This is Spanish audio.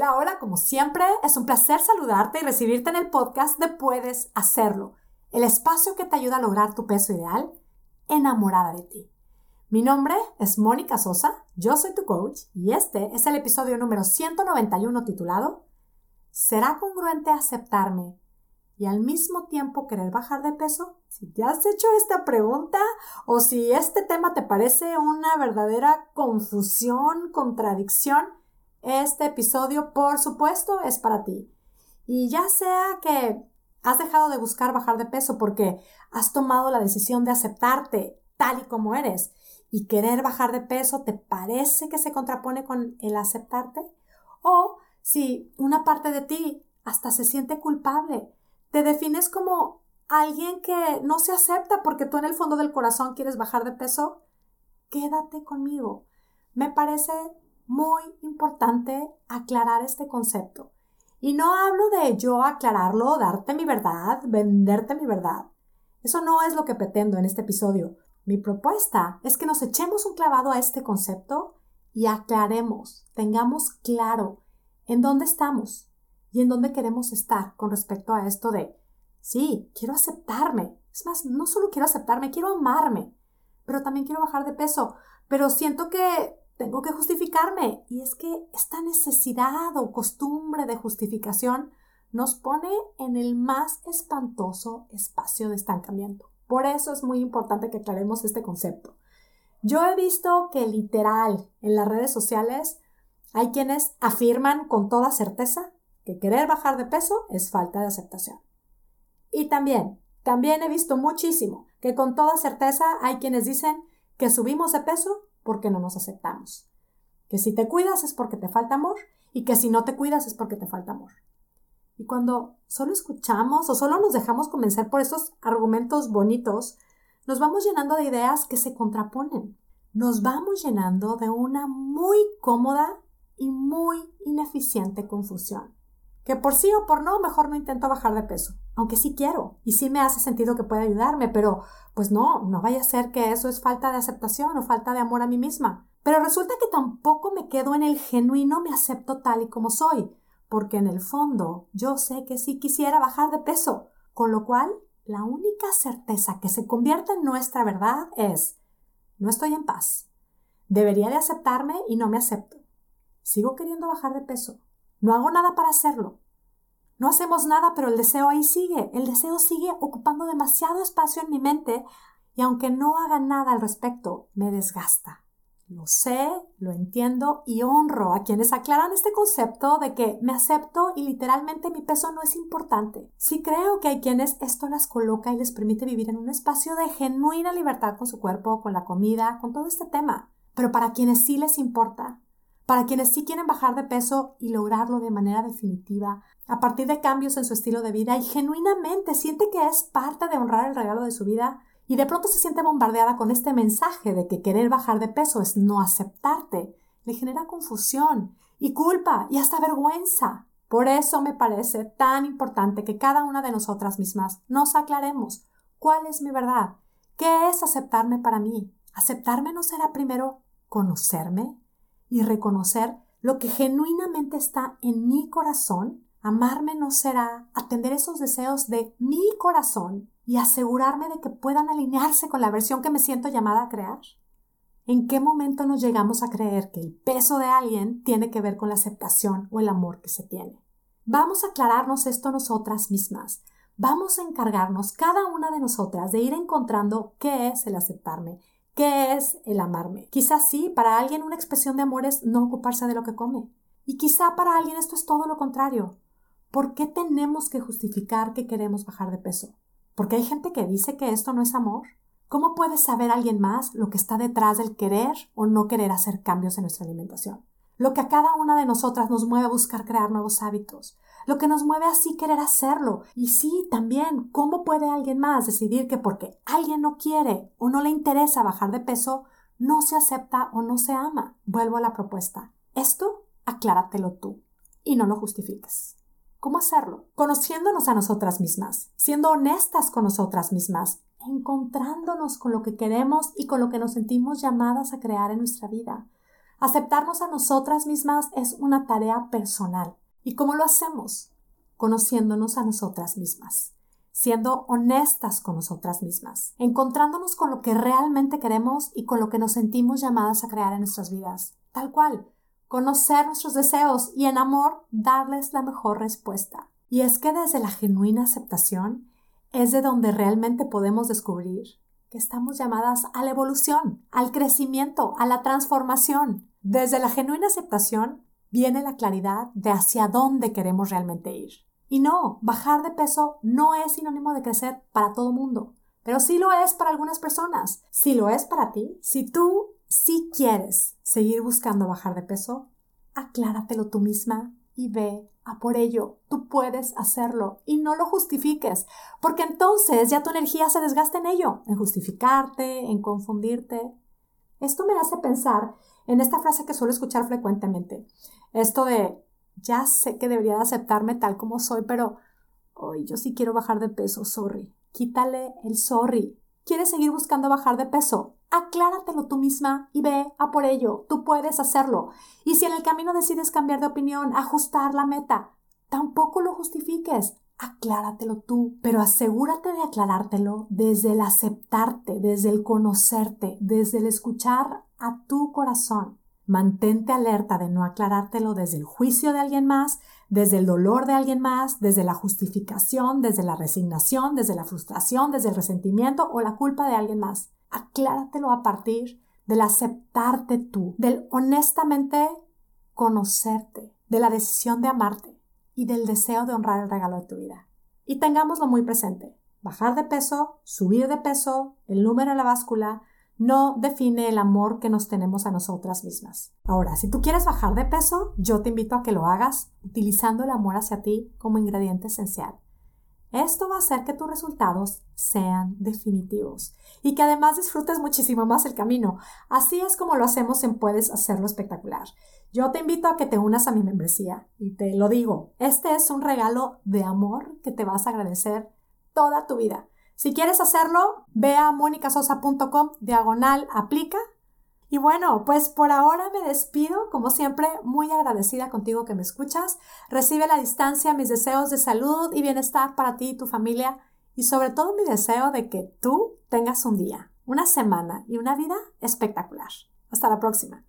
Hola, hola, como siempre, es un placer saludarte y recibirte en el podcast de Puedes Hacerlo, el espacio que te ayuda a lograr tu peso ideal enamorada de ti. Mi nombre es Mónica Sosa, yo soy tu coach y este es el episodio número 191 titulado ¿Será congruente aceptarme y al mismo tiempo querer bajar de peso? Si te has hecho esta pregunta o si este tema te parece una verdadera confusión, contradicción, este episodio, por supuesto, es para ti. Y ya sea que has dejado de buscar bajar de peso porque has tomado la decisión de aceptarte tal y como eres y querer bajar de peso te parece que se contrapone con el aceptarte, o si una parte de ti hasta se siente culpable, te defines como alguien que no se acepta porque tú en el fondo del corazón quieres bajar de peso, quédate conmigo. Me parece muy importante aclarar este concepto. Y no hablo de yo aclararlo, darte mi verdad, venderte mi verdad. Eso no es lo que pretendo en este episodio. Mi propuesta es que nos echemos un clavado a este concepto y aclaremos, tengamos claro en dónde estamos y en dónde queremos estar con respecto a esto de, sí, quiero aceptarme. Es más, no solo quiero aceptarme, quiero amarme, pero también quiero bajar de peso. Pero siento que tengo que justificarme. Y es que esta necesidad o costumbre de justificación nos pone en el más espantoso espacio de estancamiento. Por eso es muy importante que aclaremos este concepto. Yo he visto que literal en las redes sociales hay quienes afirman con toda certeza que querer bajar de peso es falta de aceptación. Y también, también he visto muchísimo que con toda certeza hay quienes dicen que subimos de peso porque no nos aceptamos. Que si te cuidas es porque te falta amor y que si no te cuidas es porque te falta amor. Y cuando solo escuchamos o solo nos dejamos convencer por estos argumentos bonitos, nos vamos llenando de ideas que se contraponen. Nos vamos llenando de una muy cómoda y muy ineficiente confusión. Que por sí o por no, mejor no intento bajar de peso. Aunque sí quiero y sí me hace sentido que puede ayudarme, pero pues no, no vaya a ser que eso es falta de aceptación o falta de amor a mí misma. Pero resulta que tampoco me quedo en el genuino me acepto tal y como soy, porque en el fondo yo sé que sí quisiera bajar de peso, con lo cual la única certeza que se convierte en nuestra verdad es no estoy en paz. Debería de aceptarme y no me acepto. Sigo queriendo bajar de peso. No hago nada para hacerlo. No hacemos nada, pero el deseo ahí sigue. El deseo sigue ocupando demasiado espacio en mi mente y aunque no haga nada al respecto, me desgasta. Lo sé, lo entiendo y honro a quienes aclaran este concepto de que me acepto y literalmente mi peso no es importante. Sí creo que hay quienes esto las coloca y les permite vivir en un espacio de genuina libertad con su cuerpo, con la comida, con todo este tema. Pero para quienes sí les importa, para quienes sí quieren bajar de peso y lograrlo de manera definitiva, a partir de cambios en su estilo de vida y genuinamente siente que es parte de honrar el regalo de su vida y de pronto se siente bombardeada con este mensaje de que querer bajar de peso es no aceptarte, le genera confusión y culpa y hasta vergüenza. Por eso me parece tan importante que cada una de nosotras mismas nos aclaremos cuál es mi verdad, qué es aceptarme para mí. Aceptarme no será primero conocerme, y reconocer lo que genuinamente está en mi corazón, amarme no será atender esos deseos de mi corazón y asegurarme de que puedan alinearse con la versión que me siento llamada a crear. ¿En qué momento nos llegamos a creer que el peso de alguien tiene que ver con la aceptación o el amor que se tiene? Vamos a aclararnos esto nosotras mismas. Vamos a encargarnos cada una de nosotras de ir encontrando qué es el aceptarme, ¿Qué es el amarme? Quizás sí, para alguien una expresión de amor es no ocuparse de lo que come. Y quizá para alguien esto es todo lo contrario. ¿Por qué tenemos que justificar que queremos bajar de peso? ¿Porque hay gente que dice que esto no es amor? ¿Cómo puede saber alguien más lo que está detrás del querer o no querer hacer cambios en nuestra alimentación? Lo que a cada una de nosotras nos mueve a buscar crear nuevos hábitos, lo que nos mueve así querer hacerlo. Y sí, también, ¿cómo puede alguien más decidir que porque alguien no quiere o no le interesa bajar de peso, no se acepta o no se ama? Vuelvo a la propuesta. Esto, acláratelo tú y no lo justifiques. ¿Cómo hacerlo? Conociéndonos a nosotras mismas, siendo honestas con nosotras mismas, encontrándonos con lo que queremos y con lo que nos sentimos llamadas a crear en nuestra vida, Aceptarnos a nosotras mismas es una tarea personal. ¿Y cómo lo hacemos? Conociéndonos a nosotras mismas, siendo honestas con nosotras mismas, encontrándonos con lo que realmente queremos y con lo que nos sentimos llamadas a crear en nuestras vidas. Tal cual, conocer nuestros deseos y en amor darles la mejor respuesta. Y es que desde la genuina aceptación es de donde realmente podemos descubrir que estamos llamadas a la evolución, al crecimiento, a la transformación. Desde la genuina aceptación viene la claridad de hacia dónde queremos realmente ir. Y no, bajar de peso no es sinónimo de crecer para todo mundo, pero sí lo es para algunas personas. Si lo es para ti, si tú sí quieres seguir buscando bajar de peso, acláratelo tú misma y ve por ello. Tú puedes hacerlo y no lo justifiques, porque entonces ya tu energía se desgasta en ello, en justificarte, en confundirte. Esto me hace pensar en esta frase que suelo escuchar frecuentemente. Esto de, ya sé que debería de aceptarme tal como soy, pero hoy yo sí quiero bajar de peso, sorry. Quítale el sorry. ¿Quieres seguir buscando bajar de peso? Acláratelo tú misma y ve a por ello. Tú puedes hacerlo. Y si en el camino decides cambiar de opinión, ajustar la meta, tampoco lo justifiques. Acláratelo tú, pero asegúrate de aclarártelo desde el aceptarte, desde el conocerte, desde el escuchar a tu corazón. Mantente alerta de no aclarártelo desde el juicio de alguien más, desde el dolor de alguien más, desde la justificación, desde la resignación, desde la frustración, desde el resentimiento o la culpa de alguien más. Acláratelo a partir del aceptarte tú, del honestamente conocerte, de la decisión de amarte y del deseo de honrar el regalo de tu vida. Y tengámoslo muy presente. Bajar de peso, subir de peso, el número en la báscula, no define el amor que nos tenemos a nosotras mismas. Ahora, si tú quieres bajar de peso, yo te invito a que lo hagas utilizando el amor hacia ti como ingrediente esencial. Esto va a hacer que tus resultados sean definitivos y que además disfrutes muchísimo más el camino. Así es como lo hacemos en Puedes Hacerlo Espectacular. Yo te invito a que te unas a mi membresía y te lo digo, este es un regalo de amor que te vas a agradecer toda tu vida. Si quieres hacerlo, ve a monicasosa.com diagonal aplica. Y bueno, pues por ahora me despido, como siempre, muy agradecida contigo que me escuchas. Recibe la distancia mis deseos de salud y bienestar para ti y tu familia y sobre todo mi deseo de que tú tengas un día, una semana y una vida espectacular. Hasta la próxima.